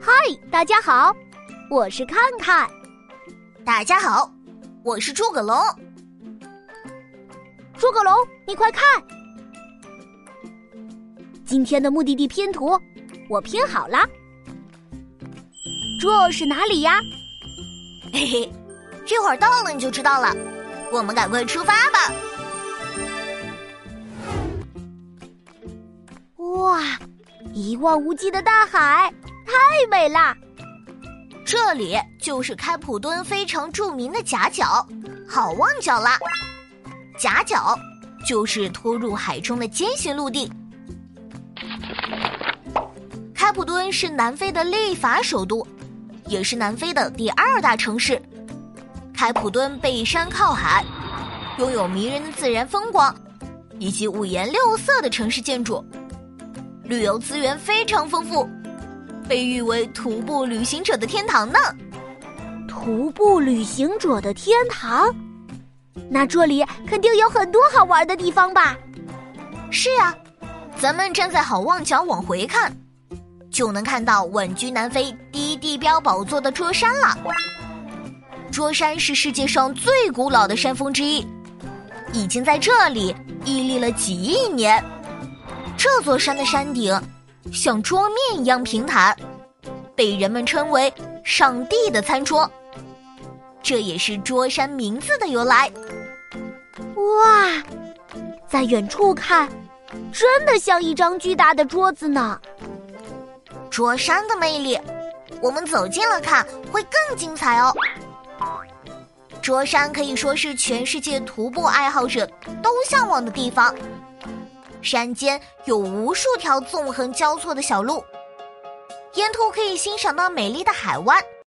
嗨，大家好，我是看看。大家好，我是诸葛龙。诸葛龙，你快看，今天的目的地拼图我拼好了。这是哪里呀？嘿嘿，这会儿到了你就知道了。我们赶快出发吧！哇，一望无际的大海，太美啦！这里就是开普敦非常著名的夹角——好望角啦。夹角就是拖入海中的尖形陆地。开普敦是南非的立法首都，也是南非的第二大城市。开普敦背山靠海，拥有迷人的自然风光，以及五颜六色的城市建筑，旅游资源非常丰富，被誉为徒步旅行者的天堂呢。徒步旅行者的天堂，那这里肯定有很多好玩的地方吧？是啊，咱们站在好望角往回看，就能看到稳居南非第一地标宝座的桌山了。桌山是世界上最古老的山峰之一，已经在这里屹立了几亿年。这座山的山顶像桌面一样平坦，被人们称为“上帝的餐桌”，这也是桌山名字的由来。哇，在远处看，真的像一张巨大的桌子呢。桌山的魅力，我们走近了看会更精彩哦。桌山可以说是全世界徒步爱好者都向往的地方。山间有无数条纵横交错的小路，沿途可以欣赏到美丽的海湾。